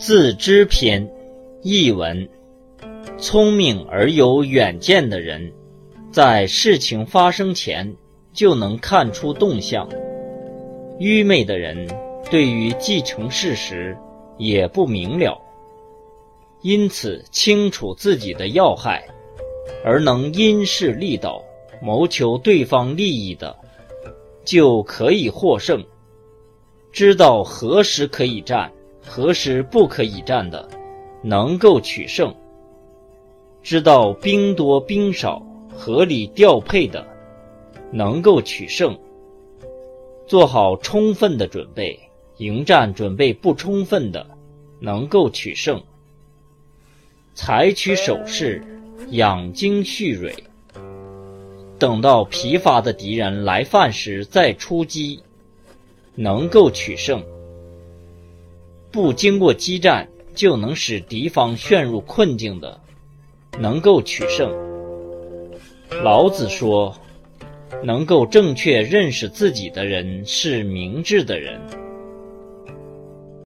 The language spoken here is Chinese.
自知篇，译文：聪明而有远见的人，在事情发生前就能看出动向；愚昧的人对于既成事实也不明了，因此清楚自己的要害，而能因势利导，谋求对方利益的，就可以获胜。知道何时可以战。何时不可以战的，能够取胜；知道兵多兵少、合理调配的，能够取胜；做好充分的准备，迎战准备不充分的，能够取胜；采取守势，养精蓄锐，等到疲乏的敌人来犯时再出击，能够取胜。不经过激战就能使敌方陷入困境的，能够取胜。老子说：“能够正确认识自己的人是明智的人。”